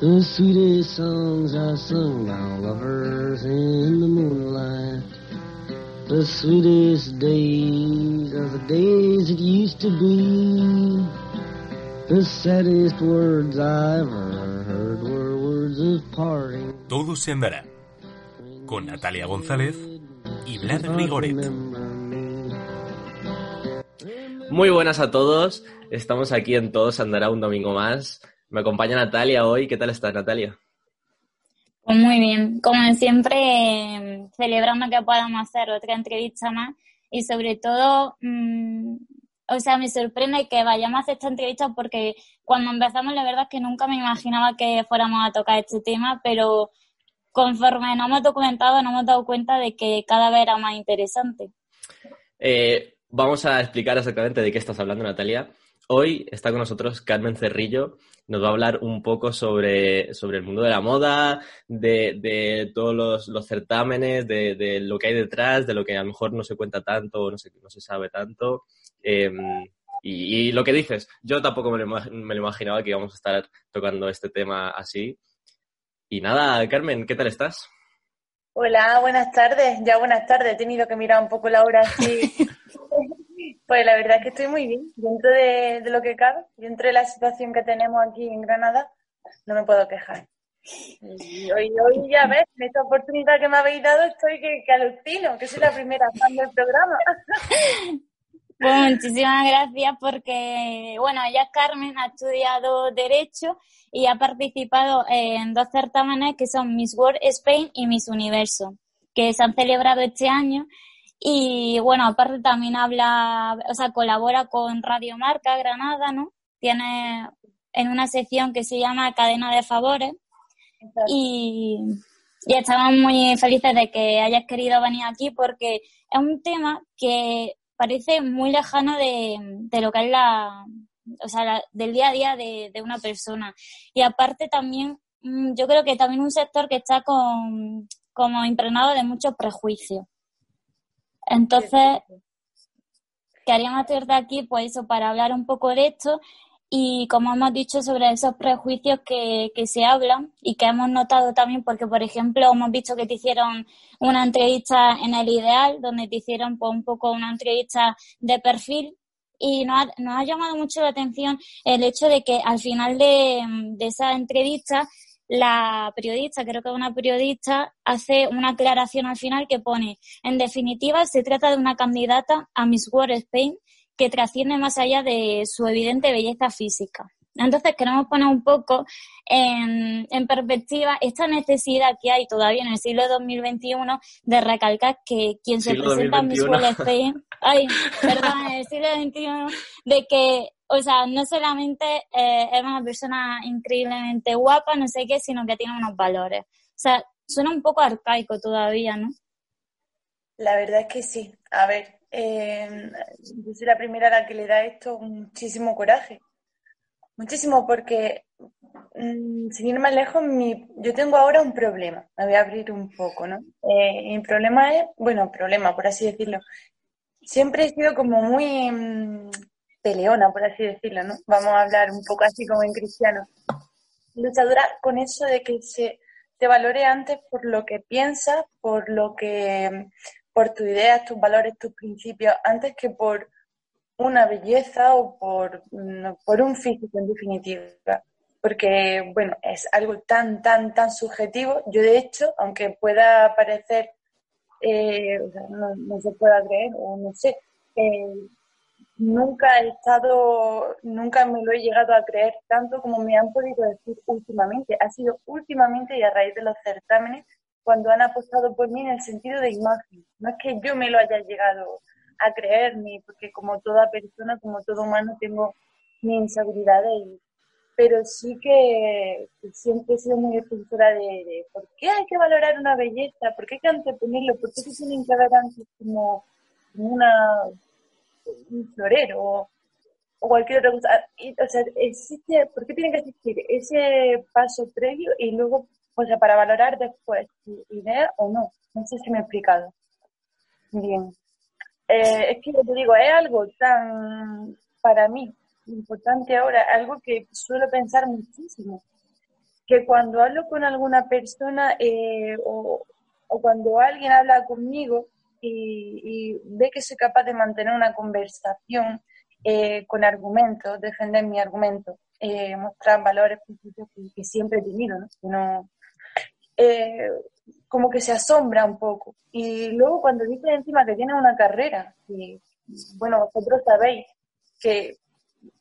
The sweetest songs are sung by lovers in the moonlight. The sweetest days are the days it used to be. The saddest words I ever heard were words of parting. Todo se andará. Con Natalia González y Vlad Grigoret. Muy buenas a todos. Estamos aquí en Todo se andará un domingo más. Me acompaña Natalia hoy. ¿Qué tal estás, Natalia? Pues muy bien. Como siempre, celebrando que podamos hacer otra entrevista más y sobre todo, mmm, o sea, me sorprende que vayamos a hacer esta entrevista porque cuando empezamos la verdad es que nunca me imaginaba que fuéramos a tocar este tema, pero conforme nos hemos documentado nos hemos dado cuenta de que cada vez era más interesante. Eh, vamos a explicar exactamente de qué estás hablando, Natalia. Hoy está con nosotros Carmen Cerrillo, nos va a hablar un poco sobre, sobre el mundo de la moda, de, de todos los, los certámenes, de, de, lo que hay detrás, de lo que a lo mejor no se cuenta tanto, no se, no se sabe tanto. Eh, y, y, lo que dices, yo tampoco me lo, me lo imaginaba que íbamos a estar tocando este tema así. Y nada, Carmen, ¿qué tal estás? Hola, buenas tardes. Ya buenas tardes. He tenido que mirar un poco la hora así. pues la verdad es que estoy muy bien. Dentro de, lo que cabe, dentro de la situación que tenemos aquí en Granada, no me puedo quejar. Hoy, hoy ya ves, en esta oportunidad que me habéis dado, estoy que, que alucino, que soy la primera fan del programa. Pues muchísimas gracias porque, bueno, ella Carmen ha estudiado Derecho y ha participado en dos certámenes que son Miss World Spain y Miss Universo, que se han celebrado este año. Y bueno, aparte también habla, o sea, colabora con Radio Marca Granada, ¿no? Tiene en una sección que se llama Cadena de Favores. Y, y estamos muy felices de que hayas querido venir aquí porque es un tema que parece muy lejano de, de lo que es la, o sea, la, del día a día de, de, una persona. Y aparte también, mm, yo creo que también un sector que está con, como impregnado de muchos prejuicios. Entonces, queríamos de aquí, pues eso, para hablar un poco de esto. Y como hemos dicho sobre esos prejuicios que, que, se hablan y que hemos notado también porque por ejemplo hemos visto que te hicieron una entrevista en el ideal donde te hicieron pues, un poco una entrevista de perfil. Y nos ha, nos ha llamado mucho la atención el hecho de que al final de, de esa entrevista la periodista, creo que una periodista, hace una aclaración al final que pone, en definitiva, se trata de una candidata a Miss World Spain que trasciende más allá de su evidente belleza física. Entonces queremos poner un poco en, en, perspectiva esta necesidad que hay todavía en el siglo 2021 de recalcar que quien se presenta en Miss World Spain, ay, perdón, en el siglo XXI, de que, o sea, no solamente eh, es una persona increíblemente guapa, no sé qué, sino que tiene unos valores. O sea, suena un poco arcaico todavía, ¿no? La verdad es que sí. A ver, eh, yo soy la primera a la que le da esto muchísimo coraje. Muchísimo, porque mmm, sin ir más lejos, mi, yo tengo ahora un problema. Me voy a abrir un poco, ¿no? Eh, mi problema es, bueno, problema, por así decirlo. Siempre he sido como muy mmm, peleona, por así decirlo, ¿no? Vamos a hablar un poco así como en cristiano. Luchadora con eso de que se te valore antes por lo que piensas, por lo que por tus ideas, tus valores, tus principios, antes que por una belleza o por, por un físico en definitiva. Porque, bueno, es algo tan, tan, tan subjetivo. Yo, de hecho, aunque pueda parecer, eh, no, se pueda creer, o no sé, eh, nunca he estado, nunca me lo he llegado a creer tanto como me han podido decir últimamente. Ha sido últimamente y a raíz de los certámenes cuando han apostado por mí en el sentido de imagen. No es que yo me lo haya llegado a creer, ni porque como toda persona, como todo humano, tengo mis inseguridades, pero sí que siempre he sido muy defensora de, de, por qué hay que valorar una belleza, por qué hay que anteponerlo, por qué se tienen que ver antes como una, un florero o, o cualquier otra cosa. O sea, existe, ¿por qué tiene que existir ese paso previo y luego o sea, para valorar después si idea o no. No sé si me he explicado. Bien. Eh, es que te digo, es algo tan, para mí, importante ahora, algo que suelo pensar muchísimo. que cuando hablo con alguna persona eh, o, cuando alguien habla conmigo y, ve que soy capaz de mantener una conversación eh, con argumentos, defender mi argumento, eh, mostrar valores que, siempre he tenido, ¿no? como que se asombra un poco. Y luego cuando dice encima que tiene una carrera, bueno, vosotros sabéis que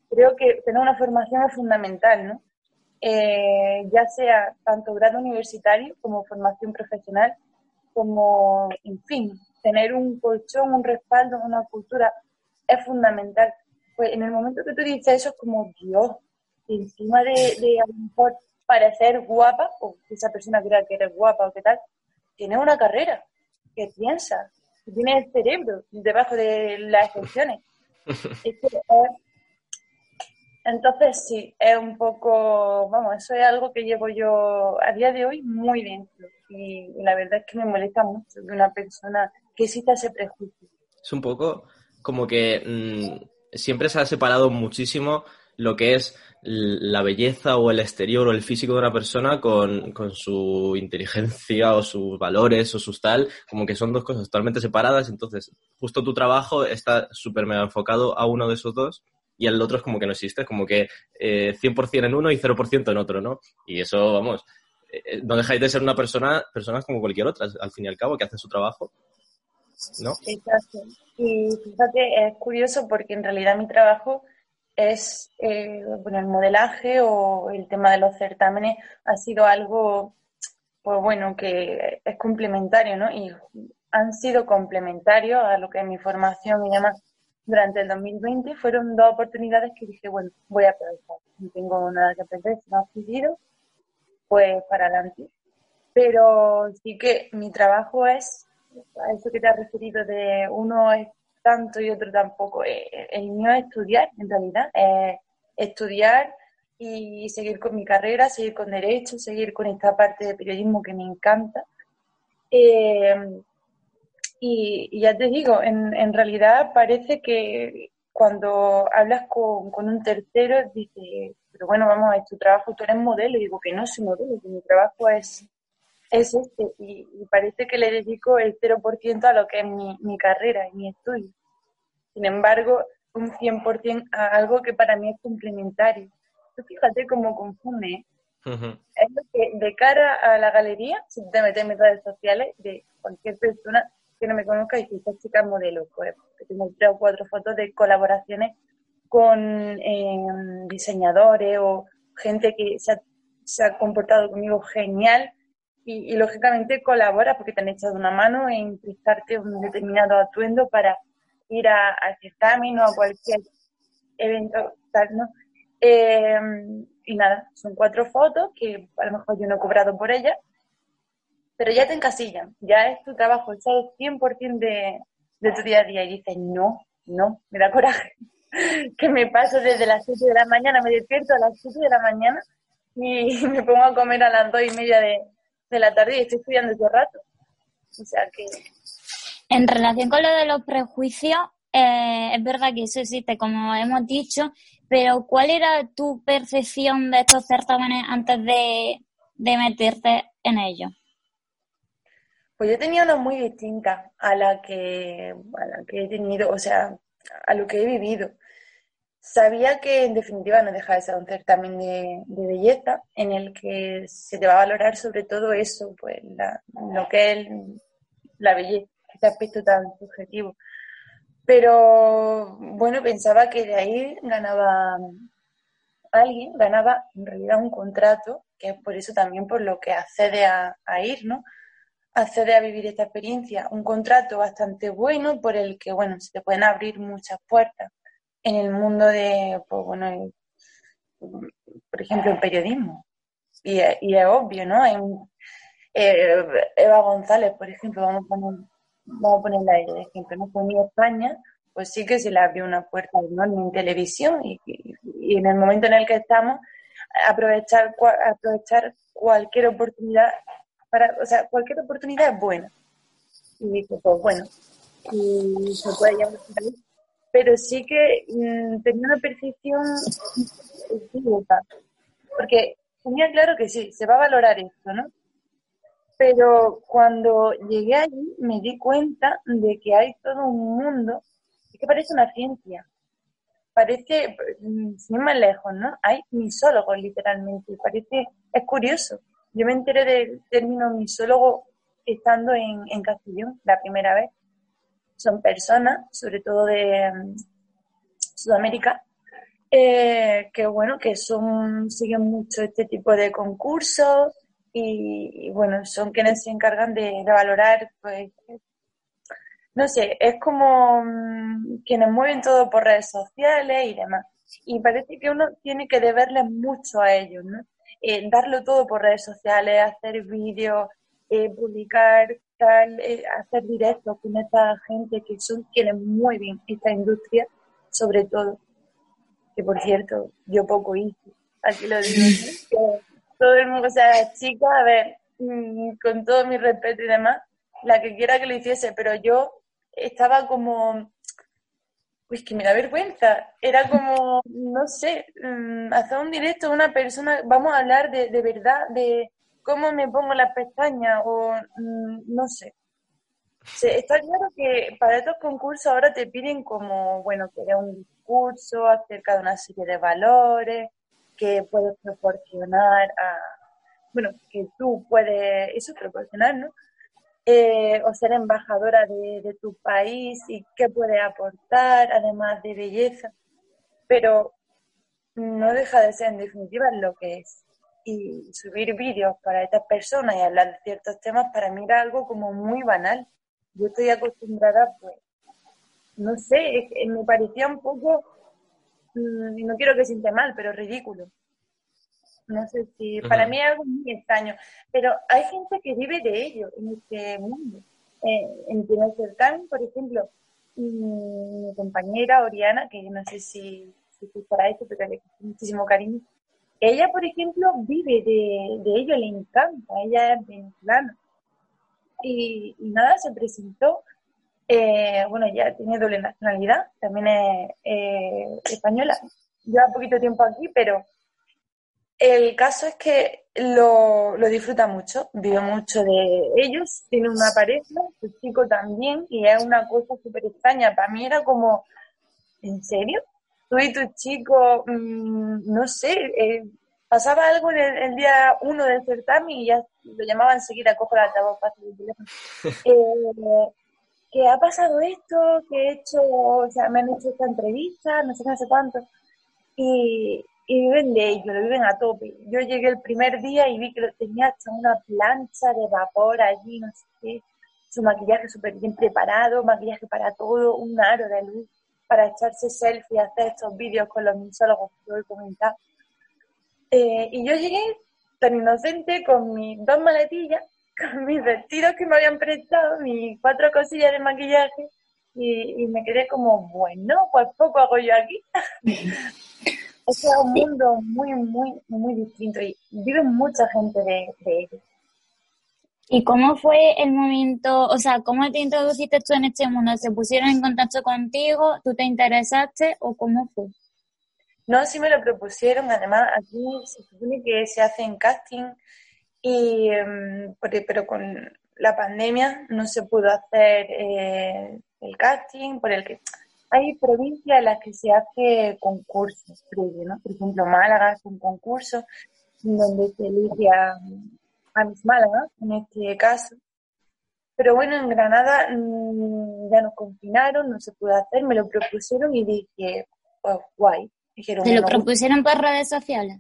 creo que tener una formación es fundamental, ¿no? Eh, ya sea tanto grado universitario como formación profesional, como, en fin, tener un colchón, un respaldo, una cultura es fundamental. Pues en el momento que tú dices eso es como, Dios, encima de, de a lo mejor parecer guapa, o que esa persona crea que eres guapa o qué tal, tienes una carrera, que piensas, que tienes el cerebro debajo de las excepciones. entonces sí, es un poco, vamos, eso es algo que llevo yo a día de hoy muy dentro. Y, la verdad es que me molesta mucho que una persona que exista ese prejuicio. Es un poco como que mm, siempre se ha separado muchísimo lo que es la belleza o el exterior o el físico de una persona con, su inteligencia o sus valores o sus tal, como que son dos cosas totalmente separadas, entonces justo tu trabajo está súper mega enfocado a uno de esos dos y el otro es como que no existe, como que eh, 100% en uno y 0% en otro, ¿no? Y eso, vamos, eh, eh, no dejáis de ser una persona, personas como cualquier otra, al fin y al cabo, que hacen su trabajo, ¿no? Exacto. Y fíjate, es curioso porque en realidad mi trabajo es, eh, bueno, el modelaje o el tema de los certámenes ha sido algo, pues bueno, que es complementario, ¿no? Y han sido complementarios a lo que es mi formación y demás. Durante el 2020 fueron dos oportunidades que dije, bueno, voy a aprovechar. No tengo nada que aprender, si no has decidido, pues para adelante. Pero sí que mi trabajo es, a eso que te has referido, de uno es tanto y otro tampoco. Eh, el mío es estudiar, en realidad, estudiar y seguir con mi carrera, seguir con derecho, seguir con esta parte de periodismo que me encanta. Eh, y, ya te digo, en, en, realidad parece que cuando hablas con, con un tercero, dices, pero bueno, vamos, a tu trabajo, tú eres modelo. Y digo que no soy modelo, que mi trabajo es, es este. Y, parece que le dedico el 0% a lo que es mi, mi carrera y mi estudio. Sin embargo, un 100% a algo que para mí es complementario. Tú fíjate cómo confunde. ¿eh? Es lo que de cara a la galería, si te metes en mis redes sociales, de cualquier persona que no me conozca y que esta chica modelo, pues, que tengo tres o cuatro fotos de colaboraciones con em, diseñadores o gente que se ha, comportado conmigo genial y, lógicamente colabora porque te han echado una mano en prestarte un determinado atuendo para ir a, al certamen o a cualquier evento tal, ¿no? Eh, y nada, son cuatro fotos que a lo mejor yo no he cobrado por ellas, pero ya te encasillan, ya es tu trabajo, es el 100% de, de tu día a día y dices, no, no, me da coraje, que me paso desde las 7 de la mañana, me despierto a las 7 de la mañana y me pongo a comer a las 2 y media de, de la tarde y estoy estudiando ese rato. O sea que en relación con lo de los prejuicios, eh, es verdad que eso existe, como hemos dicho, pero ¿cuál era tu percepción de estos certámenes antes de, meterte en ellos? Pues yo tenía una muy distinta a la que, a la que he tenido, o sea, a lo que he vivido. Sabía que en definitiva no deja de ser un certamen de, belleza en el que se te va a valorar sobre todo eso, pues lo que es la belleza este aspecto tan subjetivo. Pero bueno, pensaba que de ahí ganaba alguien, ganaba en realidad un contrato, que es por eso también por lo que accede a, ir, ¿no? Accede a vivir esta experiencia. Un contrato bastante bueno por el que, bueno, se te pueden abrir muchas puertas en el mundo de, pues bueno, por ejemplo, el periodismo. Y, es obvio, ¿no? Hay eh, Eva González, por ejemplo, vamos a poner vamos a ponerla de ejemplo, ¿no? Con España, pues sí que se le abrió una puerta enorme en televisión y, en el momento en el que estamos, aprovechar, aprovechar cualquier oportunidad, para, o sea, cualquier oportunidad es buena. Y dije, pues bueno, y se puede llamar pero sí que mm, tenía una percepción porque tenía claro que sí, se va a valorar esto, ¿no? Pero cuando llegué allí me di cuenta de que hay todo un mundo, es que parece una ciencia, parece, mm, sin más lejos, ¿no? Hay misólogos literalmente, parece, es curioso. Yo me enteré del término misólogo estando en, en Castellón la primera vez. Son personas, sobre todo de mm, Sudamérica, eh, que bueno, que son, siguen mucho este tipo de concursos y, bueno, son quienes se encargan de, valorar, pues, no sé, es como mm, quienes mueven todo por redes sociales y demás. Y parece que uno tiene que deberles mucho a ellos, ¿no? Eh, darlo todo por redes sociales, hacer vídeos, eh, publicar, eh, hacer directos con esta gente que son quienes mueven esta industria, sobre todo. Que por cierto, yo poco hice, aquí lo digo, todo el mundo, o sea, chica, a ver, mm, con todo mi respeto y demás, la que quiera que lo hiciese, pero yo estaba como, pues que me da vergüenza, era como, no sé, mm, hacer un directo a una persona, vamos a hablar de, de verdad, de cómo me pongo las pestañas o mm, no sé. Está claro que para estos concursos ahora te piden como, bueno, que un discurso acerca de una serie de valores, que puedes proporcionar a, bueno, que tú puedes, eso proporcionar, ¿no? Eh, o ser embajadora de, tu país y qué puede aportar, además de belleza, pero no deja de ser en definitiva lo que es. Y subir vídeos para estas personas y hablar de ciertos temas para mí era algo como muy banal. Yo estoy acostumbrada, pues, no sé, me parecía un poco Mm, no quiero que siente mal, pero ridículo. No sé si, para mí es algo muy extraño, pero hay gente que vive de ello en este mundo. Eh, en Cercán, por ejemplo, mi compañera Oriana, que no sé si, si para esto, pero le muchísimo cariño, ella, por ejemplo, vive de, de ello, le encanta, ella es venezolana. Y, y nada, se presentó eh, bueno, ya tiene doble nacionalidad, también es eh, española. Lleva poquito tiempo aquí, pero el caso es que lo, lo, disfruta mucho, vive mucho de ellos, tiene una pareja, su chico también, y es una cosa súper extraña. Para mí era como, ¿en serio? Tú y tu chico, mm, no sé, eh, pasaba algo en el, día uno del certamen y ya lo llamaban enseguida, cojo la altavoz fácil del teléfono. Eh, que ha pasado esto, que he hecho, o sea, me han hecho esta entrevista, no sé qué, no sé cuánto, y, viven de ello, lo viven a tope. Yo llegué el primer día y vi que lo tenía hasta una plancha de vapor allí, no sé qué, su maquillaje súper bien preparado, maquillaje para todo, un aro de luz para echarse selfie, hacer estos vídeos con los misólogos que voy a comentar. Eh, y yo llegué tan inocente con mis dos maletillas con mis vestidos que me habían prestado, mis cuatro cosillas de maquillaje, y, me quedé como, bueno, pues poco hago yo aquí. es un mundo muy, muy, muy distinto y vive mucha gente de, de ello. ¿Y cómo fue el momento, o sea, cómo te introduciste tú en este mundo? ¿Se pusieron en contacto contigo? ¿Tú te interesaste o cómo fue? No, sí me lo propusieron. Además, aquí se supone que se hacen casting y, em, pero con la pandemia no se pudo hacer eh, el casting, por el que hay provincias en las que se hace concursos ¿no? Por ejemplo, Málaga es un concurso donde se elige a, a Miss Málaga, en este caso. Pero bueno, en Granada mm, ya nos confinaron, no se pudo hacer, me lo propusieron y dije, pues guay. Dijeron, ¿Te lo propusieron por redes sociales?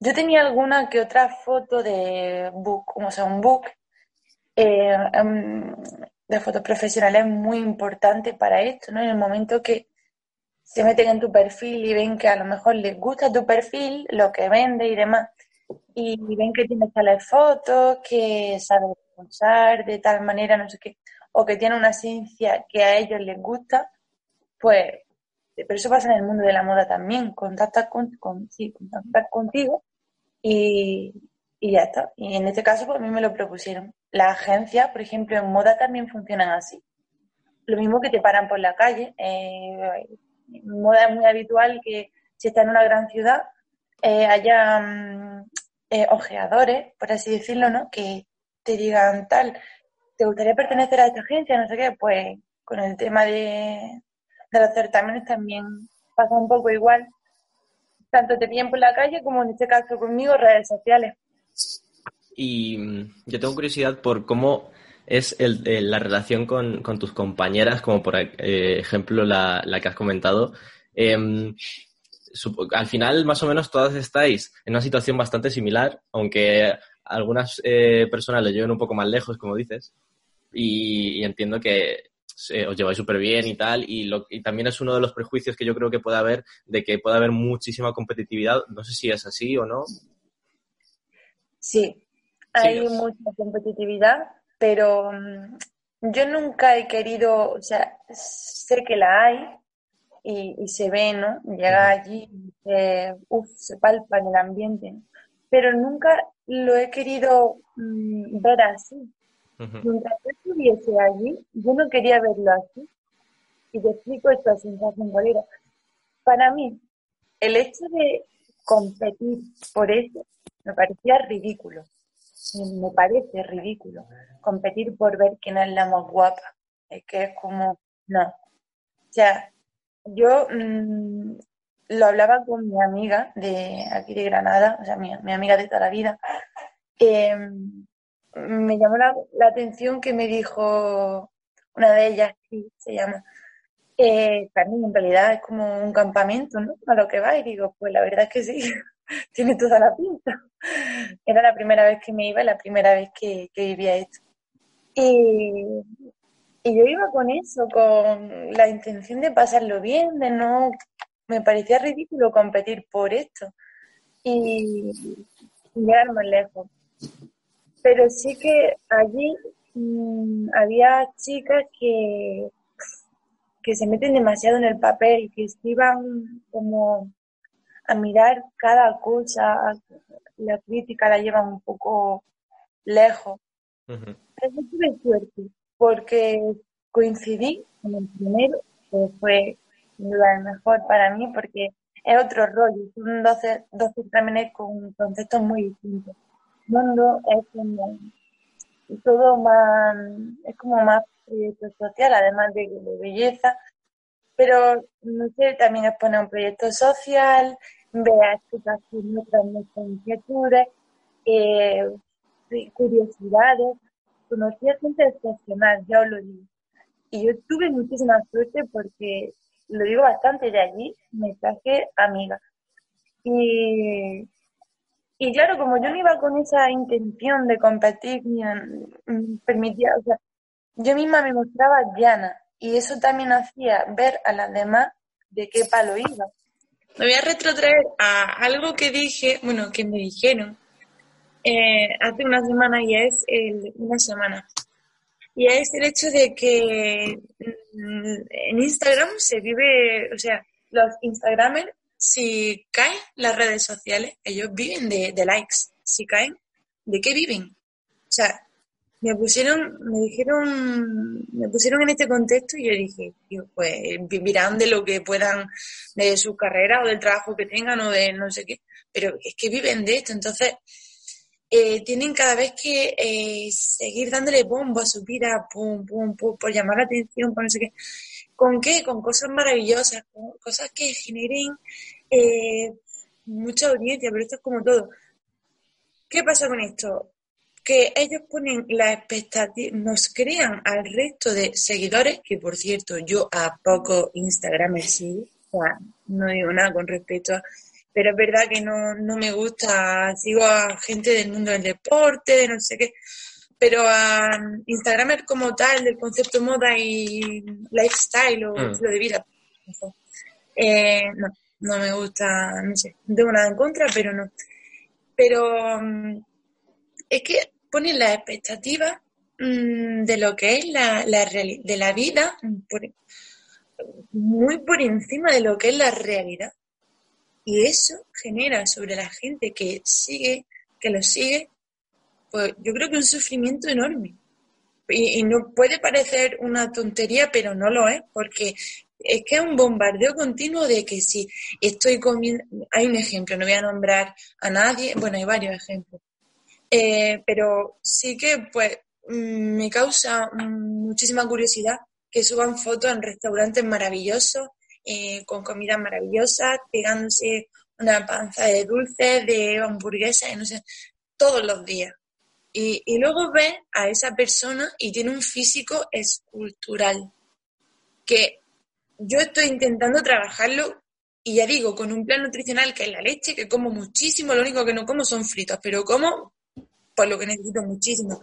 Yo tenía alguna que otra foto de book, como sea, un book eh, em, de fotos profesionales muy importante para esto, ¿no? En el momento que se meten en tu perfil y ven que a lo mejor les gusta tu perfil, lo que vende y demás, y ven que tienes tales fotos, que sabes usar de tal manera, no sé qué, o que tiene una ciencia que a ellos les gusta, pues, pero eso pasa en el mundo de la moda también, contactas con, sí, contactar contigo y, ya está. Y en este caso, pues a mí me lo propusieron. Las agencias, por ejemplo, en moda también funcionan así. Lo mismo que te paran por la calle. Eh, en moda es muy habitual que si estás en una gran ciudad, eh, haya mm, eh, ojeadores, por así decirlo, ¿no? Que te digan tal, ¿te gustaría pertenecer a esta agencia? No sé qué, pues con el tema de, de los certámenes también pasa un poco igual. Tanto te pillan por la calle como en este caso conmigo, redes sociales. Y mm, yo tengo curiosidad por cómo es el, la relación con, con, tus compañeras, como por eh, ejemplo la, la, que has comentado. Eh, al final, más o menos, todas estáis en una situación bastante similar, aunque algunas eh, personas lo lleven un poco más lejos, como dices, y, y entiendo que os lleváis súper bien y tal, y, lo, y, también es uno de los prejuicios que yo creo que puede haber de que puede haber muchísima competitividad. No sé si es así o no. Sí, hay sí, mucha competitividad, pero um, yo nunca he querido, o sea, sé que la hay y, y se ve, ¿no? Llega allí y se, palpa en el ambiente, pero nunca lo he querido um, ver así. Uh -huh. Mientras yo estuviese allí, yo no quería verlo así. Y te explico esta sensación cuál era. Para mí, el hecho de competir por eso me parecía ridículo. Me parece ridículo competir por ver quién es la más guapa. Es que es como, no. O sea, yo mmm, lo hablaba con mi amiga de aquí de Granada, o sea, mi, mi amiga de toda la vida. Eh, me llamó la, la, atención que me dijo una de ellas, sí, se llama, eh, en realidad es como un campamento, ¿no? A lo que va, y digo, pues la verdad es que sí, tiene toda la pinta. Era la primera vez que me iba, la primera vez que, que vivía esto. Y, y yo iba con eso, con la intención de pasarlo bien, de no... Me parecía ridículo competir por esto y, llegar más lejos pero sí que allí mmm, había chicas que, que se meten demasiado en el papel que se iban como a mirar cada cosa, la crítica la llevan un poco lejos. Uh -huh. Tuve suerte, porque coincidí con el primero, que fue sin duda el mejor para mí, porque es otro rollo, son 12, 12 exámenes con conceptos muy distintos mundo es como todo más, es como más proyecto social, además de, belleza, pero no sé, también expone un proyecto social, ver que muestran muchas inquietudes, eh, curiosidades, conocí a gente excepcional, ya os lo digo. Y yo tuve muchísima suerte porque, lo digo bastante, de allí me traje amigas. Y y claro, como yo no iba con esa intención de competir, ni permitía, o sea, yo misma me mostraba llana y eso también hacía ver a las demás de qué palo iba. Me voy a retrotraer a algo que dije, bueno, que me dijeron eh, hace una semana y es el, una semana. Y es el hecho de que mm, en Instagram se vive, o sea, los Instagramers si caen las redes sociales, ellos viven de, de, likes. Si caen, ¿de qué viven? O sea, me pusieron, me dijeron, me pusieron en este contexto y yo dije, pues vivirán de lo que puedan, de su carrera o del trabajo que tengan o de no sé qué, pero es que viven de esto, entonces eh, tienen cada vez que eh, seguir dándole bombo a su vida, pum, pum, pum, por llamar la atención, por no sé qué. ¿Con qué? Con cosas maravillosas, con cosas que generen eh, mucha audiencia, pero esto es como todo. ¿Qué pasa con esto? Que ellos ponen la expectativa, nos crean al resto de seguidores, que por cierto, yo a poco Instagram sí, o sea, no digo nada con respecto a, pero es verdad que no, no me gusta, sigo a gente del mundo del deporte, de no sé qué, pero a Instagramer como tal, del concepto moda y lifestyle o mm. estilo de vida, eh, no, no me gusta, no sé, no tengo nada en contra, pero no. Pero um, es que ponen la expectativa um, de lo que es la, la de la vida por, muy por encima de lo que es la realidad. Y eso genera sobre la gente que sigue, que lo sigue, pues yo creo que un sufrimiento enorme. Y, no puede parecer una tontería, pero no lo es, porque es que es un bombardeo continuo de que si estoy comiendo, hay un ejemplo, no voy a nombrar a nadie, bueno, hay varios ejemplos, eh, pero sí que pues mm, me causa muchísima curiosidad que suban fotos en restaurantes maravillosos, eh, con comida maravillosa, pegándose una panza de dulces, de hamburguesas, no sé, todos los días. Y, luego ves a esa persona y tiene un físico escultural, que yo estoy intentando trabajarlo y ya digo, con un plan nutricional que es la leche, que como muchísimo, lo único que no como son fritos, pero como por lo que necesito muchísimo.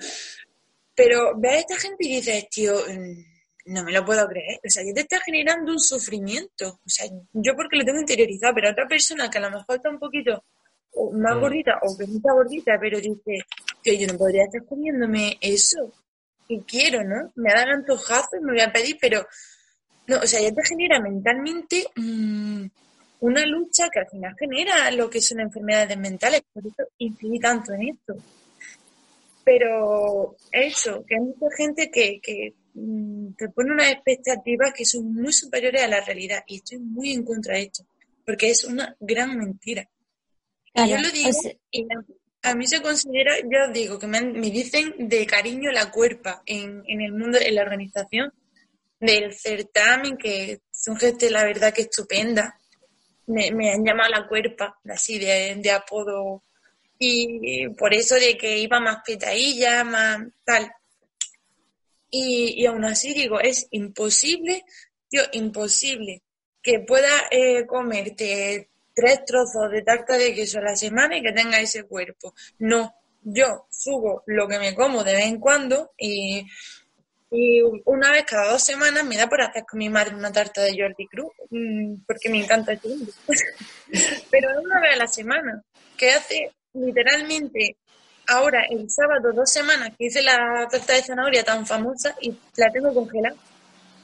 Pero ve a esta gente y dices, tío, mm, no me lo puedo creer. O sea, ya te está generando un sufrimiento. O sea, yo porque lo tengo interiorizado, pero otra persona que a lo mejor está un poquito más mm. gordita o está gordita, pero dice que yo no podría estar comiéndome eso. Y quiero, ¿no? Me dan antojazos, me voy a pedir, pero no, o sea, ya te genera mentalmente mm, una lucha que al final genera lo que son enfermedades mentales. Por eso incidí tanto en esto. Pero eso, que hay mucha gente que, que te pone unas expectativas que son muy superiores a la realidad. Y estoy muy en contra de esto. Porque es una gran mentira. yo lo digo, y a mí se considera, yo digo, que me, me dicen de cariño la cuerpa en, en el mundo, en la organización del certamen, que son gente, la verdad, que estupenda. Me, me han llamado la cuerpa, así de, de apodo. Y por eso de que iba más petadilla, más tal. Y, y aún así digo, es imposible, tío, imposible que pueda eh, comerte tres trozos de tarta de queso a la semana y que tenga ese cuerpo. No, yo subo lo que me como de vez en cuando y y una vez cada dos semanas me da por hacer con mi madre una tarta de Jordi Cruz, mm, porque me encanta este. Pero una vez a la semana, que hace literalmente ahora el sábado dos semanas que hice la tarta de zanahoria tan famosa y la tengo congelada.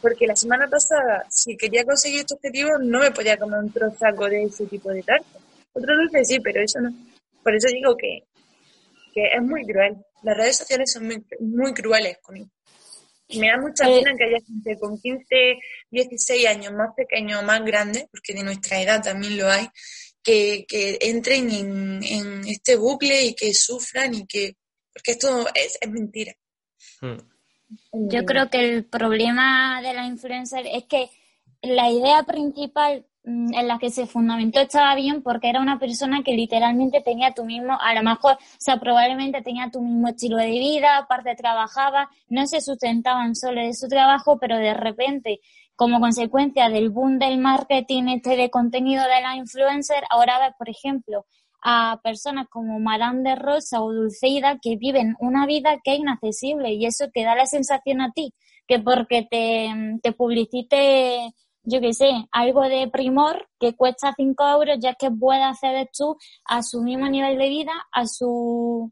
Porque la semana pasada, si quería conseguir este objetivo, no me podía comer un trozaco de ese tipo de tarta. Otro dulce sí, pero eso no. Por eso digo que, que es muy cruel. Las redes sociales son muy, muy crueles conmigo. Me da mucha eh, pena que haya gente con 15, 16 años más pequeño o más grande, porque de nuestra edad también lo hay, que, que entren en, este bucle y que sufran y que... Porque esto es, es mentira. Hmm. Yo creo que el problema de la influencer es que la idea principal Mm, en la que se fundamentó estaba bien porque era una persona que literalmente tenía tu mismo, a lo mejor, o sea, probablemente tenía tu mismo estilo de vida, aparte trabajaba, no se sustentaban solo de su trabajo, pero de repente, como consecuencia del boom del marketing este de contenido de la influencer, ahora ves, por ejemplo, a personas como Madame de Rosa o Dulceida que viven una vida que es inaccesible y eso te da la sensación a ti que porque te, te publicite yo qué sé, algo de primor que cuesta 5 euros, ya que puedes acceder tú a su mismo nivel de vida, a su,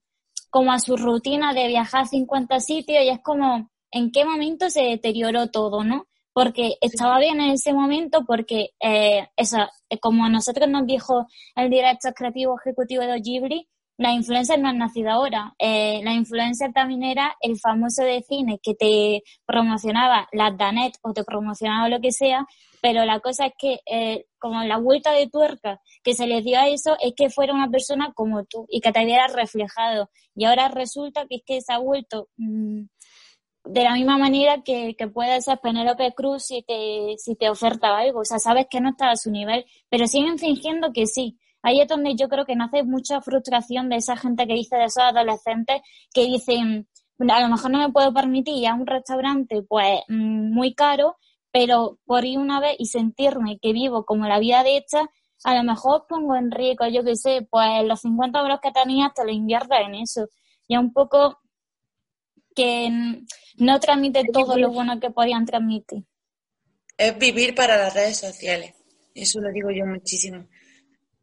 como a su rutina de viajar a 50 sitios, y es como, ¿en qué momento se deterioró todo, no? Porque estaba bien en ese momento, porque, eh, esa, como a nosotros nos dijo el director creativo ejecutivo de Ghibli, la influencia no ha nacido ahora. Eh, la influencia también era el famoso de cine que te promocionaba las Danet o te promocionaba lo que sea, pero la cosa es que eh, como la vuelta de tuerca que se les dio a eso es que fuera una persona como tú y que te hubiera reflejado. Y ahora resulta que es que se ha vuelto mm, de la misma manera que, que puede ser Penélope Cruz si te, si te oferta algo. O sea, sabes que no está a su nivel, pero siguen fingiendo que sí ahí es donde yo creo que nace mucha frustración de esa gente que dice, de esos adolescentes que dicen, a lo mejor no me puedo permitir ir a un restaurante pues mm, muy caro, pero por ir una vez y sentirme que vivo como la vida de hecha, a lo mejor pongo en riesgo, yo qué sé, pues los 50 euros que tenía te lo invierto en eso. Y un poco que no transmite todo lo bueno que podían transmitir. Es vivir para las redes sociales. Eso lo digo yo muchísimo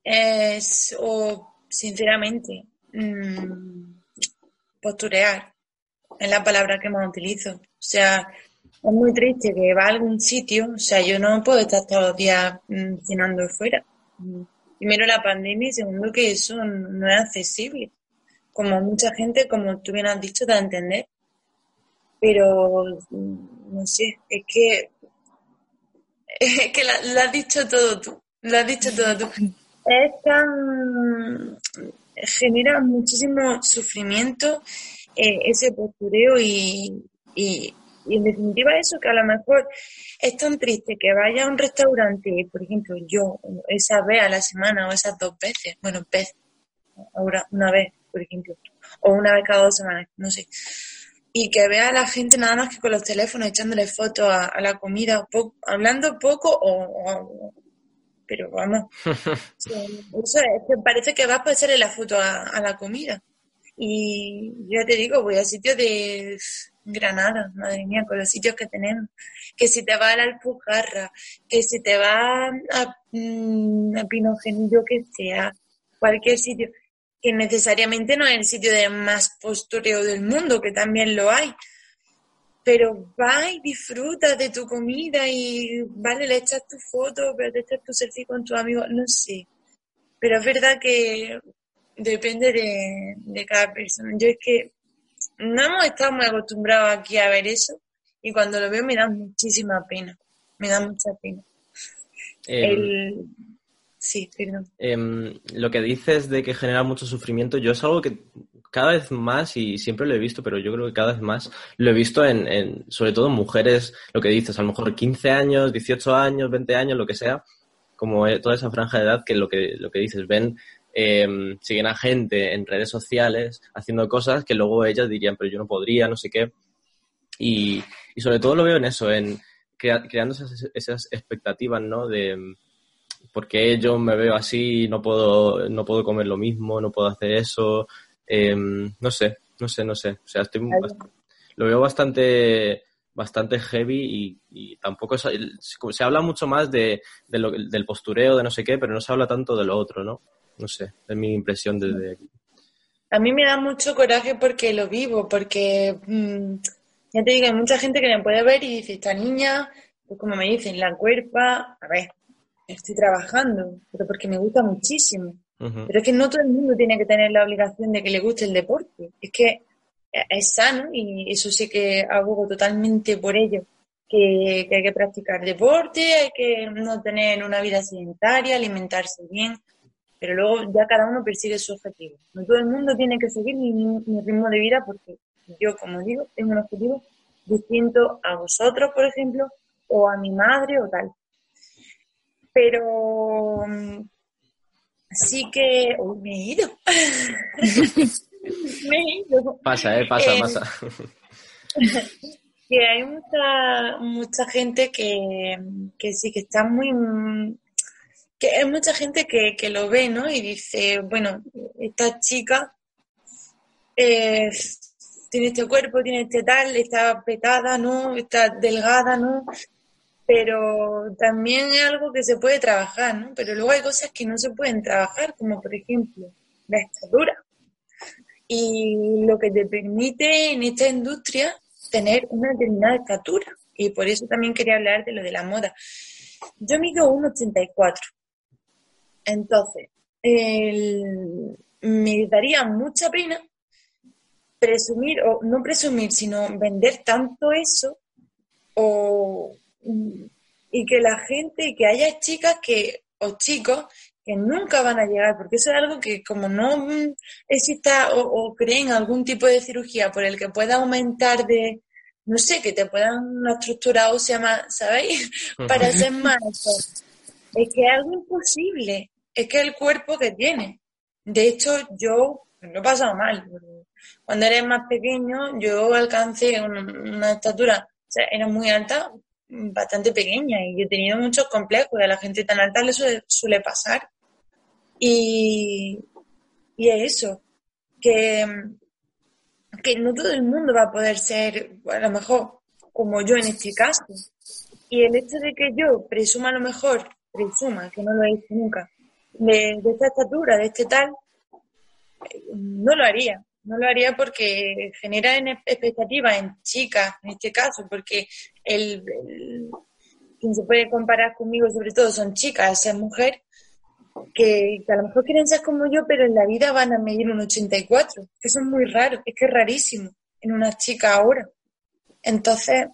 es, o sinceramente, mmm, posturear, es la palabra que más utilizo. O sea, es muy triste que va a algún sitio, o sea, yo no puedo estar todos los días mm, cenando fuera. Primero la pandemia y segundo que eso no es accesible. Como mucha gente, como tú bien has dicho, da a entender. Pero, no sé, es que es que lo has dicho todo tú, lo has dicho todo tú. Es tan... genera muchísimo sufrimiento eh, ese postureo y, y, en definitiva eso, que a lo mejor es tan triste que vaya a un restaurante, por ejemplo, yo, esa vez a la semana o esas dos veces, bueno, vez, ahora una vez, por ejemplo, o una vez cada dos semanas, no sé, y que vea a la gente nada más que con los teléfonos echándole fotos a, la comida, hablando poco o, pero vamos, eso es que parece que vas a echarle la foto a, la comida. Y ya te digo, voy a sitios de Granada, madre mía, con los sitios que tenemos. Que si te va a la Alpujarra, que si te va a, mm, a Pinogenillo, que sea, cualquier sitio que necesariamente no es el sitio de más postureo del mundo, que también lo hay. Pero va y disfruta de tu comida y, vale, le echas tu foto, pero te echas tu selfie con tu amigo, no sé. Pero es verdad que depende de, cada persona. Yo es que no hemos estado muy acostumbrados aquí a ver eso y cuando lo veo me da muchísima pena. Me da mucha pena. El, Sí, perdón. Em, lo que dices de que genera mucho sufrimiento, yo es algo que cada vez más, y siempre lo he visto, pero yo creo que cada vez más lo he visto en, sobre todo en mujeres, lo que dices, a lo mejor 15 años, 18 años, 20 años, lo que sea, como toda esa franja de edad que lo que, lo que dices, ven, em, siguen a gente en redes sociales haciendo cosas que luego ellas dirían, pero yo no podría, no sé qué. Y, y sobre todo lo veo en eso, en creando esas, esas expectativas, ¿no? De, porque yo me veo así, no puedo, no puedo comer lo mismo, no puedo hacer eso, em, no sé, no sé, no sé. O sea, estoy, lo veo bastante bastante heavy y, tampoco se, se, habla mucho más de, del postureo, de no sé qué, pero no se habla tanto de lo otro, ¿no? No sé, es mi impresión desde aquí. A mí me da mucho coraje porque lo vivo, porque mm, ya te digo, hay mucha gente que me puede ver y dice, esta niña, pues como me dicen, la cuerpa, a ver, estoy trabajando, pero porque me gusta muchísimo. Pero es que no todo el mundo tiene que tener la obligación de que le guste el deporte. Es que es sano y eso sí que abogo totalmente por ello. Que, hay que practicar deporte, hay que no tener una vida sedentaria, alimentarse bien, pero luego ya cada uno persigue su objetivo. No todo el mundo tiene que seguir mi, mi ritmo de vida porque yo, como digo, tengo un objetivo distinto a vosotros, por ejemplo, o a mi madre o tal pero sí que... Uy, me he ido. me he ido. Pasa, ¿eh? Pasa, eh, pasa. que hay mucha, mucha gente que, que sí, que está muy... que hay mucha gente que, que lo ve, ¿no? Y dice, bueno, esta chica eh, tiene este cuerpo, tiene este tal, está petada, ¿no? Está delgada, ¿no? Pero también es algo que se puede trabajar, ¿no? Pero luego hay cosas que no se pueden trabajar, como por ejemplo la estatura. Y lo que te permite en esta industria tener una determinada estatura. Y por eso también quería hablar de lo de la moda. Yo mido 1,84. Entonces, me daría mucha pena presumir, o no presumir, sino vender tanto eso o y que la gente, que haya chicas que, o chicos que nunca van a llegar, porque eso es algo que como no exista o, creen algún tipo de cirugía por el que pueda aumentar de, no sé, que te puedan una estructura ósea más, ¿sabéis? Para ser más. Es que es algo imposible, es que el cuerpo que tiene. De hecho, yo lo he pasado mal. Cuando eres más pequeño, yo alcancé una, estatura, o sea, era muy alta, bastante pequeña y he tenido muchos complejos. A la gente tan alta le suele, pasar. Y, y es eso, que, que no todo el mundo va a poder ser, a lo mejor, como yo en este caso. Y el hecho de que yo presuma a lo mejor, presuma, que no lo he hecho nunca, de, de esta estatura, de este tal, no lo haría. No lo haría porque genera expectativas en chicas, en este caso, porque el, quien se puede comparar conmigo sobre todo son chicas, ser mujer, que, a lo mejor quieren ser como yo, pero en la vida van a medir un 84, que eso es muy raro, es que es rarísimo en una chica ahora. Entonces,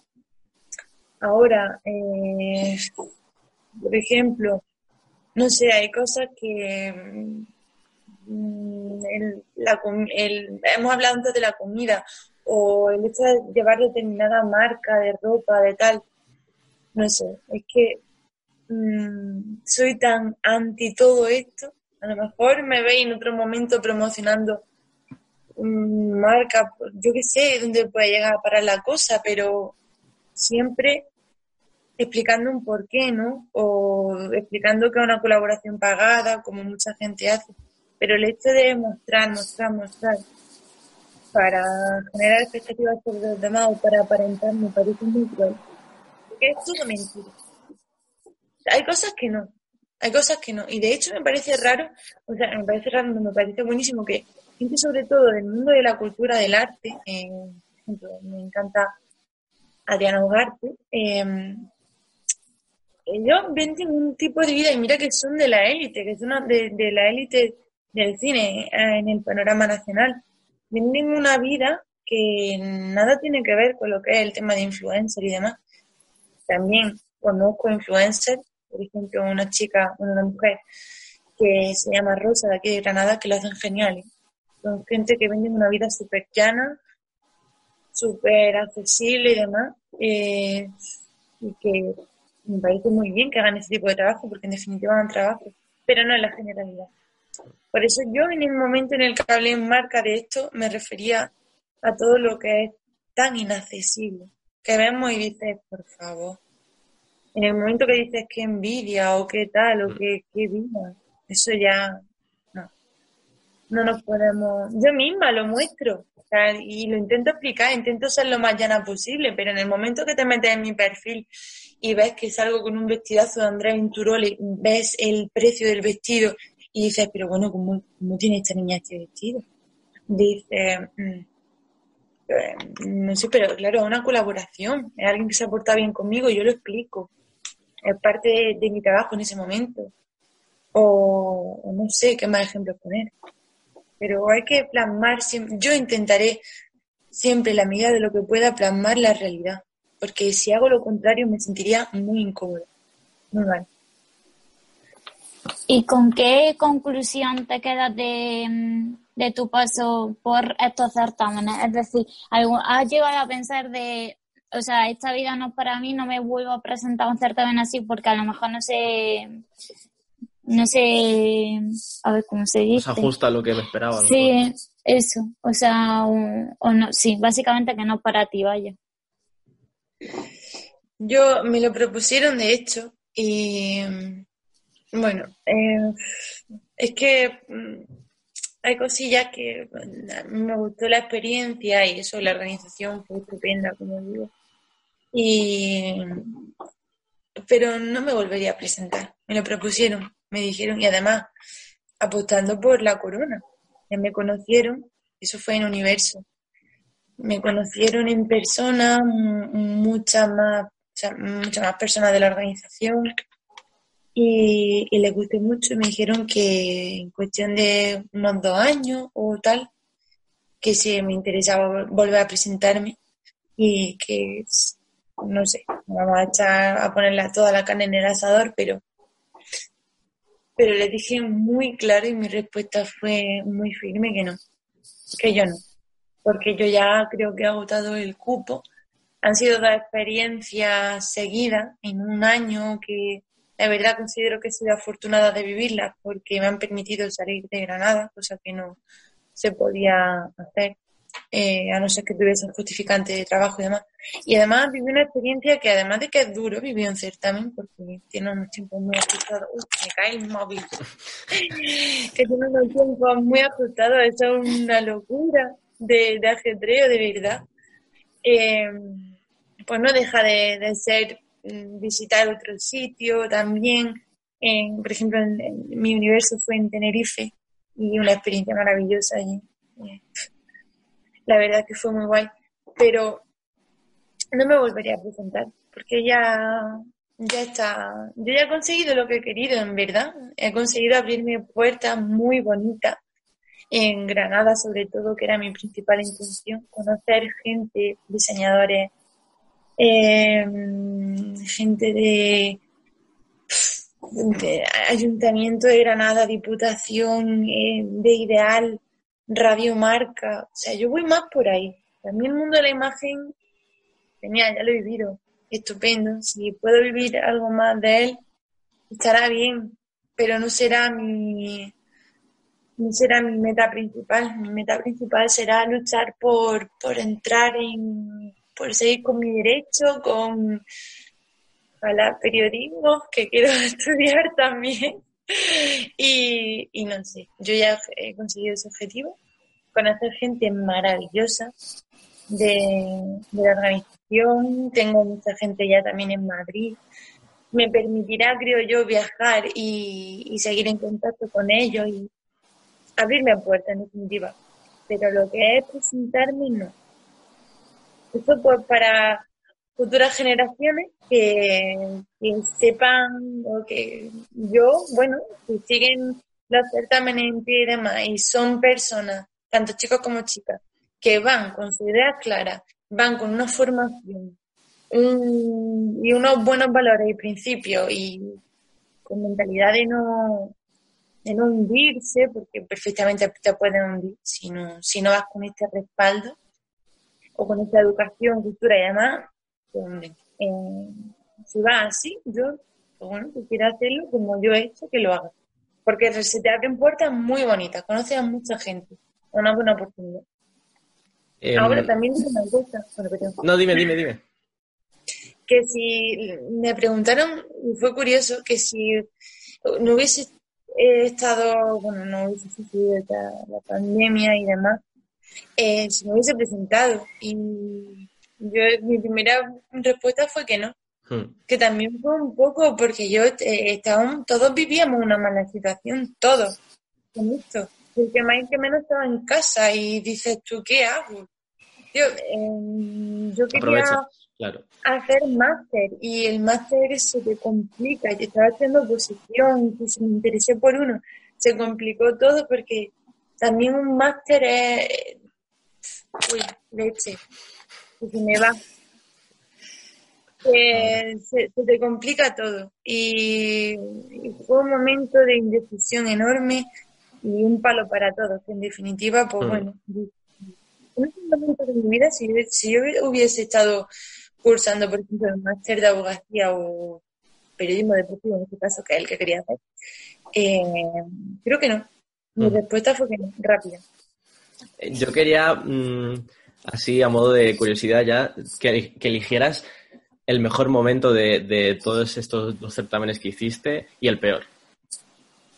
ahora, eh, por ejemplo, no sé, hay cosas que el- la el- hemos hablado antes de la comida o el hecho de llevar determinada marca de ropa, de tal, no sé, es que mm, soy tan anti todo esto. A lo mejor me veis en otro momento promocionando mm, marca, yo qué sé, dónde puede llegar a parar la cosa, pero siempre explicando un porqué, ¿no? O explicando que es una colaboración pagada, como mucha gente hace. Pero el hecho de mostrar, mostrar, mostrar para generar expectativas sobre los demás o para aparentar me parece muy cruel. Porque es todo mentira. Hay cosas que no, hay cosas que no. Y de hecho me parece raro, o sea, me parece raro, me parece buenísimo que gente sobre todo del mundo de la cultura, del arte, eh, por ejemplo, me encanta Adriana Ugarte, eh, ellos venden un tipo de vida y mira que son de la élite, que son de la élite del cine eh, en el panorama nacional. Venden una vida que nada tiene que ver con lo que es el tema de influencer y demás. También conozco influencers, por ejemplo, una chica, una mujer que se llama Rosa de aquí de Granada, que lo hacen geniales. Son gente que venden una vida súper llana, súper accesible y demás. eh, y que me parece muy bien que hagan ese tipo de trabajo, porque en definitiva hagan trabajo, pero no en la generalidad. Por eso yo en el momento en el que hablé en marca de esto, me refería a todo lo que es tan inaccesible, que vemos y dices, por favor, en el momento que dices que envidia o qué tal o que, qué vida, eso ya no. No nos podemos. Yo misma lo muestro o sea, y lo intento explicar, intento ser lo más llana posible, pero en el momento que te metes en mi perfil y ves que salgo con un vestidazo de Andrea Venturoli, ves el precio del vestido y dices, pero bueno, ¿cómo, cómo tiene esta niña este vestido? Dice, mm, eh, no sé, pero claro, es una colaboración, es alguien que se ha portado bien conmigo, yo lo explico, es parte de, mi trabajo en ese momento. O, no sé qué más ejemplos poner. Pero hay que plasmar, siempre, yo intentaré siempre, la medida de lo que pueda, plasmar la realidad. Porque si hago lo contrario me sentiría muy incómoda. Muy mal. ¿Y con qué conclusión te quedas de, mm, de tu paso por estos certámenes? Es decir, ¿has llegado a pensar de, o sea, esta vida no es para mí, no me vuelvo a presentar a un certamen así porque a lo mejor no sé, no sé, a ver cómo se Se ajusta a lo que me esperaba. Sí, eso, o sea, o, o no, sí, básicamente que no es para ti, vaya. Yo me lo propusieron, de hecho, y bueno, eh, es que mm, hay cosillas que mm, me gustó la experiencia y eso, la organización fue estupenda, como digo. Y, pero no me volvería a presentar. Me lo propusieron, me dijeron, y además apostando por la corona. Ya me conocieron, eso fue en Universo. Me conocieron en persona, m- muchas más, o sea, muchas más personas de la organización y, les gusté mucho me dijeron que en cuestión de unos dos años o tal, que si me interesaba vol- volver a presentarme y que, no sé, vamos a echar a ponerla toda la carne en el asador, pero, pero les dije muy claro y mi respuesta fue muy firme que no, que yo no, porque yo ya creo que he agotado el cupo. Han sido dos experiencias seguidas en un año que la verdad considero que he sido afortunada de vivirlas porque me han permitido salir de Granada, cosa que no se podía hacer, eh, a no ser que tuviese un justificante de trabajo y demás. Y además viví una experiencia que además de que es duro, viví un certamen porque tiene unos tiempos muy ajustados. Uy, me cae el móvil. que tiene unos tiempos muy ajustados, eso es una locura de, de de verdad. Eh, pues no deja de, de ser visitar otro sitio también. En, por ejemplo, en, mi universo fue en Tenerife y una experiencia maravillosa allí. Eh, La verdad que fue muy guay, pero no me volvería a presentar porque ya, ya está. Yo ya he conseguido lo que he querido, en verdad. He conseguido abrirme puertas muy bonitas en Granada, sobre todo, que era mi principal intención, conocer gente, diseñadores, eh, gente de Ayuntamiento de Granada, Diputación eh, de Ideal, Radio Marca. O sea, yo voy más por ahí. También el mundo de la imagen, genial, ya lo he vivido. Estupendo. Si puedo vivir algo más de él, estará bien, pero no será mi, no será mi meta principal. Mi meta principal será luchar por, por entrar en, por seguir con mi derecho, con la periodismo, que quiero estudiar también. Y, y no sé, yo ya he conseguido ese objetivo, conocer gente maravillosa de, la organización, tengo mucha gente ya también en Madrid, me permitirá, creo yo, viajar y, seguir en contacto con ellos y abrirme puertas, en definitiva. Pero lo que es presentarme, no. Esto pues para futuras generaciones que, sepan o que yo, bueno, si siguen los certámenes en pie y demás y son personas, tanto chicos como chicas, que van con su idea clara, van con una formación y unos buenos valores y principios y con mentalidad de no, de no hundirse, porque perfectamente te pueden hundir si no, si no vas con este respaldo o con esta educación, cultura y demás, pues, eh, si va así, yo, pues bueno, si quieres hacerlo como yo he hecho, que lo haga. Porque se te abren puertas muy bonitas, conoces a mucha gente, una buena oportunidad. Em, Ahora también una cosa, No, dime, dime, dime que si me preguntaron, y fue curioso, que si no hubiese estado, bueno, no hubiese sucedido la, pandemia y demás, eh, si me hubiese presentado. Y yo, mi primera respuesta fue que no. Hmm. Que también fue un poco porque yo eh, todos vivíamos una mala situación, todos, con esto. El que más y que menos estaba en casa y dices, ¿tú qué hago? Yo, eh, yo quería hacer máster y el máster se te complica. Yo estaba haciendo posición, si me interesé por uno, se complicó todo porque también un máster es... Uy, leche, se me va. se, te complica todo y, fue un momento de indecisión enorme y un palo para todos. En definitiva, pues mm. bueno, en ese momento de mi vida, si, si yo hubiese estado cursando, por ejemplo, el máster de abogacía o periodismo deportivo, en este caso, que es el que quería hacer, eh, creo que no. Mi mm. respuesta fue que no, rápida. Yo quería, mm, así a modo de curiosidad ya, que, eligieras el mejor momento de, todos estos dos certámenes que hiciste y el peor.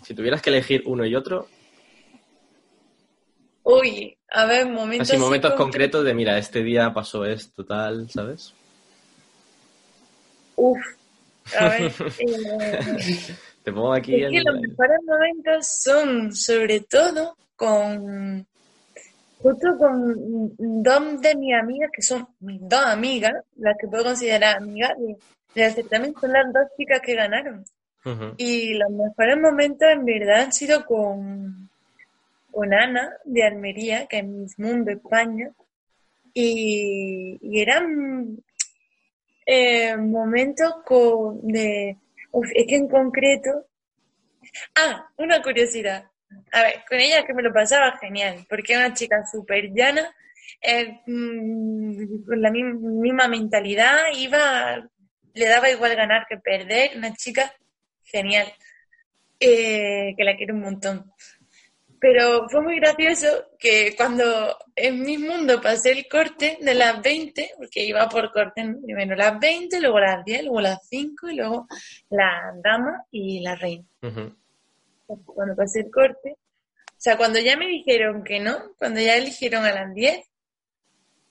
Si tuvieras que elegir uno y otro. Uy, a ver, momentos. Así, momentos concretos de, mira, este día pasó esto, tal, ¿sabes? Uf, a ver. Eh, Te pongo aquí. Es que los mejores momentos son, sobre todo, con. Justo con dos de mis amigas, que son mis dos amigas, las que puedo considerar amigas de, de certamen, son las dos chicas que ganaron. Y los mejores momentos, en verdad, han sido con, con Ana de Almería, que es Miss Mundo España. Y, y eran eh, momentos con, de... es que en concreto... Ah, una curiosidad. A ver, con ella que me lo pasaba genial, porque es una chica súper llana, eh, mm, con la misma mentalidad, iba, le daba igual ganar que perder, una chica genial, eh, que la quiero un montón. Pero fue muy gracioso que cuando en mi mundo pasé el corte de las 20, porque iba por corte primero las 20, luego las 10, luego las 5 y luego la dama y la reina. Cuando pasé el corte, o sea, cuando ya me dijeron que no, cuando ya eligieron a las 10,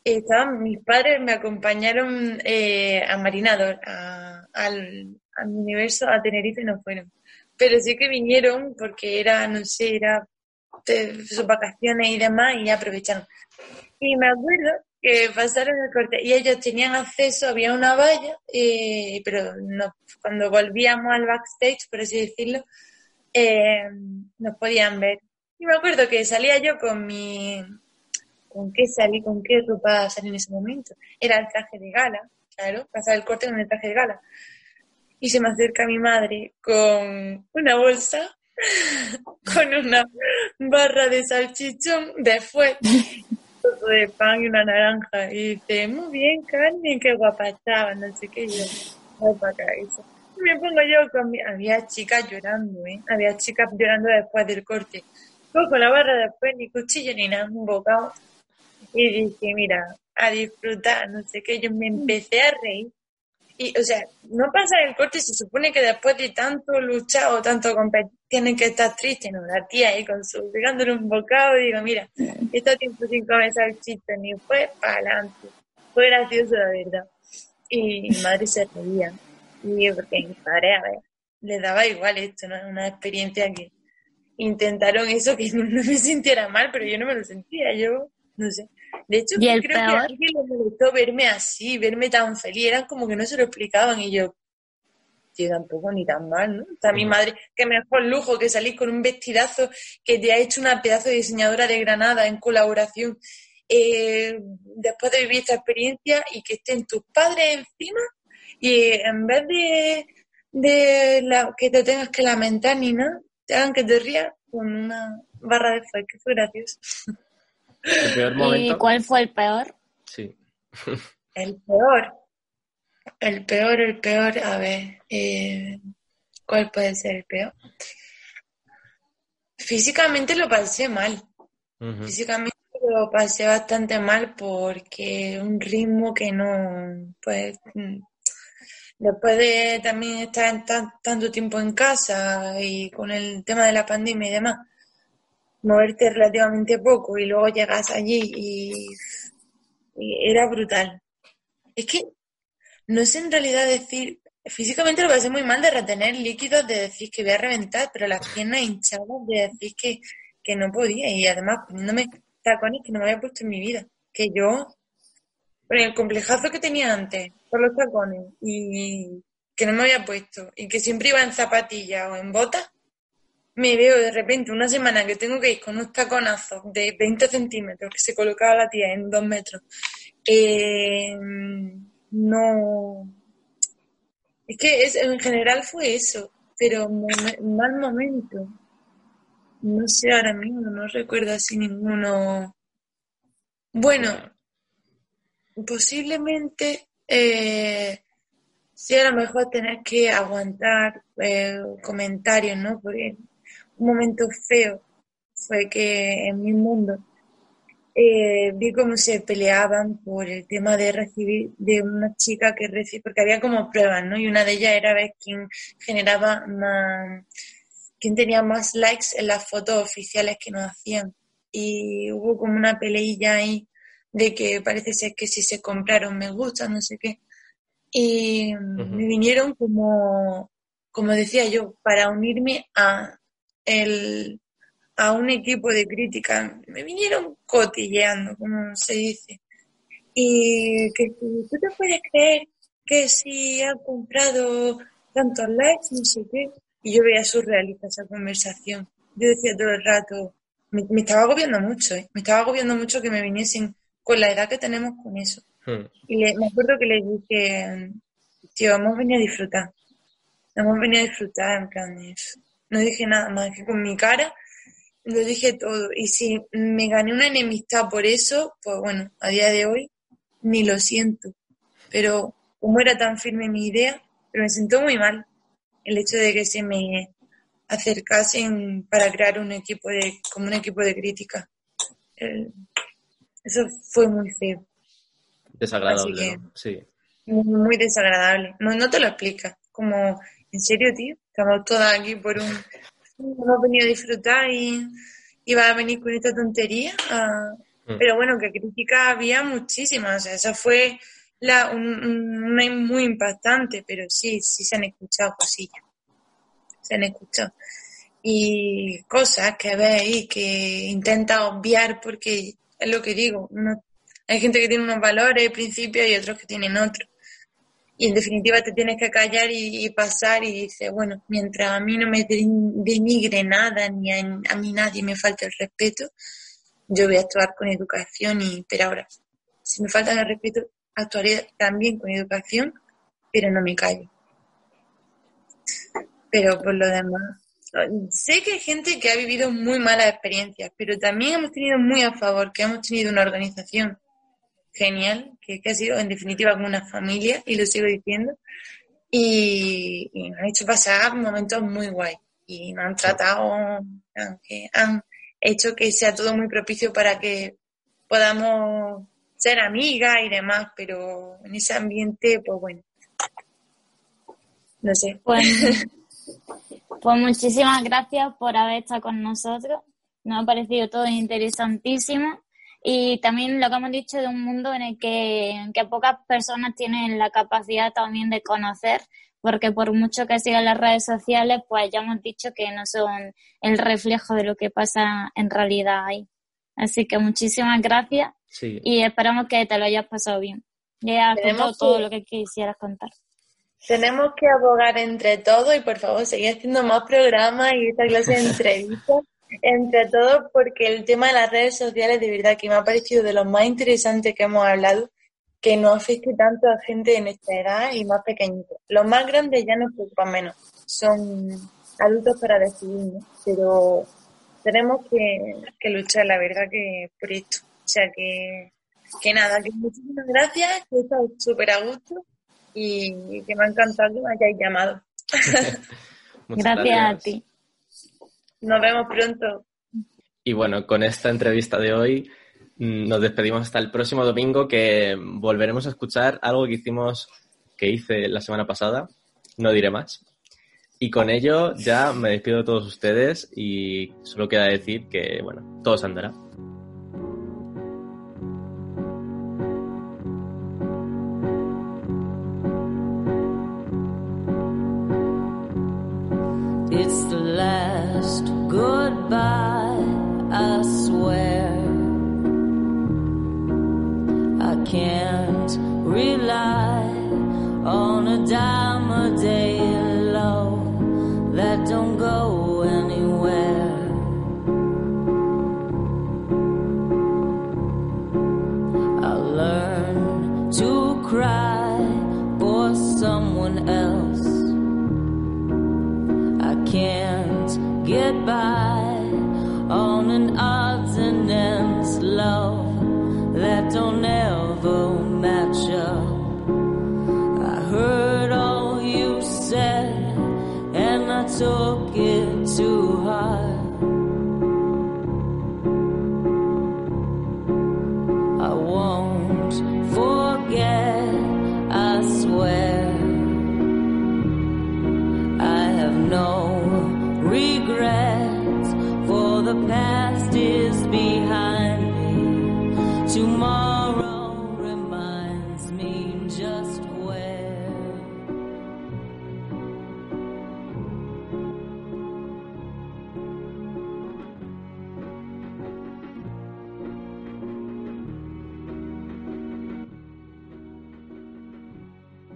estaban mis padres me acompañaron eh, a Marinador, al, al universo, a Tenerife no fueron. Pero sí que vinieron porque era, no sé, era sus vacaciones y demás y aprovecharon. Y me acuerdo que pasaron el corte y ellos tenían acceso, había una valla, eh, pero no, cuando volvíamos al backstage, por así decirlo, eh, nos podían ver. Y me acuerdo que salía yo con mi... ¿Con qué salí? ¿Con qué ropa salí en ese momento? Era el traje de gala, claro, pasaba el corte con el traje de gala. y se me acerca mi madre con una bolsa, con una barra de salchichón, después de pan y una naranja. Y dice, muy bien, Carmen, qué guapa estaba, no sé qué. Yo, eso. Y me pongo yo con mi... Había chicas llorando, ¿eh? Había chicas llorando después del corte. Cojo la barra después, ni cuchillo ni nada, un bocado. Y dije, mira, a disfrutar, no sé qué. Yo me empecé a reír. Y, o sea, no pasa el corte, se supone que después de tanto luchar o tanto competir, tienen que estar tristes, ¿no? La tía ahí con su, pegándole un bocado y digo, mira, está tiempo sin comer salchicha, ni fue para adelante. Fue gracioso, la verdad. Y mi madre se reía. Yo, porque mi padre, a ver, le daba igual esto, ¿no? Una experiencia que intentaron eso, que no, me sintiera mal, pero yo no me lo sentía, yo, no sé. De hecho, ¿Y el creo que a alguien le molestó verme así, verme tan feliz, eran como que no se lo explicaban y yo, tío, tampoco ni tan mal, ¿no? Está mi madre, que mejor lujo que salís con un vestidazo que te ha hecho una pedazo de diseñadora de Granada en colaboración, eh, después de vivir esta experiencia y que estén tus padres encima y en vez de, de la, que te tengas que lamentar ni nada, te hagan que te rías con una barra de fuego, que fue gracioso. El peor ¿Y cuál fue el peor? Sí. El peor. El peor, el peor. A ver, eh, ¿cuál puede ser el peor? Físicamente lo pasé mal. Físicamente lo pasé bastante mal porque un ritmo que no, pues, después de también estar tan- tanto tiempo en casa y con el tema de la pandemia y demás, moverte relativamente poco y luego llegas allí y, y era brutal. Es que no sé en realidad decir, físicamente lo pasé muy mal de retener líquidos, de decir que voy a reventar, pero las piernas hinchadas de decir que, que no podía y además poniéndome tacones que no me había puesto en mi vida. Que yo, con el complejazo que tenía antes por los tacones y que no me había puesto y que siempre iba en zapatillas o en botas, me veo de repente una semana que tengo que ir con unos taconazos de 20 centímetros que se colocaba la tía en dos metros. Eh, no. Es que es, en general fue eso, pero momen- mal momento. No sé ahora mismo, no recuerdo así ninguno. Bueno, posiblemente eh, sí a lo mejor tener que aguantar eh, comentarios, ¿no? Porque un momento feo fue que en mi mundo eh, vi cómo se peleaban por el tema de recibir de una chica que recibe, porque había como pruebas, ¿no? Y una de ellas era ver quién generaba más, quién tenía más likes en las fotos oficiales que nos hacían. Y hubo como una peleilla ahí de que parece ser que si se compraron me gusta, no sé qué. Y me vinieron como, como decía yo, para unirme a el, a un equipo de crítica. Me vinieron cotilleando, como se dice. Y que tú te puedes creer que si han comprado tantos likes, no sé qué. Y yo veía surrealista esa conversación. Yo decía todo el rato, me, me estaba agobiando mucho, ¿eh? me estaba agobiando mucho que me viniesen con la edad que tenemos con eso. Hmm. Y le- me acuerdo que le dije, tío, hemos venido a disfrutar. Hemos venido a disfrutar, en plan, de- no dije nada más que con mi cara, lo dije todo. Y si me gané una enemistad por eso, pues bueno, a día de hoy ni lo siento. Pero como era tan firme mi idea, pero me sentó muy mal el hecho de que se me acercasen para crear un equipo de, como un equipo de crítica. El- eso fue muy feo. Desagradable, Así que- ¿no? Sí. muy, desagradable. No, no te lo explicas. Como, ¿en serio, tío? Estamos todas aquí por un... Hemos venido a disfrutar y, y vas a venir con esta tontería. Mm. Pero bueno, que críticas había muchísimas. O sea, esa fue la, un, muy impactante, pero sí, sí se han escuchado cosillas. Se han escuchado. Y cosas que veis que intenta obviar porque es lo que digo. uno- hay gente que tiene unos valores, principios y otros que tienen otros. Y en definitiva te tienes que callar y, y pasar y dices, bueno, mientras a mí no me de- denigre nada, ni a, a mí nadie me falte el respeto, yo voy a actuar con educación y, pero ahora, si me faltan el respeto, actuaré también con educación, pero no me callo. Pero por lo demás, sé que hay gente que ha vivido muy malas experiencias, pero también hemos tenido muy a favor, que hemos tenido una organización genial, que, ha sido en definitiva como una familia, y lo sigo diciendo, y, y nos han hecho pasar momentos muy guay y nos han tratado, han hecho que sea todo muy propicio para que podamos ser amigas y demás, pero en ese ambiente, pues bueno, no sé. Pues, pues muchísimas gracias por haber estado con nosotros. Nos ha parecido todo interesantísimo y también lo que hemos dicho de un mundo en el que, que pocas personas tienen la capacidad también de conocer porque por mucho que sigan las redes sociales, pues ya hemos dicho que no son el reflejo de lo que pasa en realidad ahí. Así que muchísimas gracias y esperamos que te lo hayas pasado bien. Ya has contado todo lo que quisieras contar. Tenemos que abogar entre todos y por favor seguir haciendo más programas y esta clase de entrevistas entre todos porque el tema de las redes sociales de verdad que me ha parecido de los más interesantes que hemos hablado que no afecte tanto a gente en esta edad y más pequeñitos. Los más grandes ya nos preocupan menos, son adultos para decidir, pero tenemos que, luchar, la verdad, que por esto. O sea que, que nada, que muchísimas gracias, que he estado súper a gusto y que me ha encantado que me hayáis llamado. gracias a ti. Nos vemos pronto. Y bueno, con esta entrevista de hoy Mm, nos despedimos hasta el próximo domingo que volveremos a escuchar algo que hicimos, que hice la semana pasada, no diré más. Y con ello ya me despido de todos ustedes y solo queda decir que, bueno, todo se andará. It's the last goodbye, I swear. I can't rely on a dime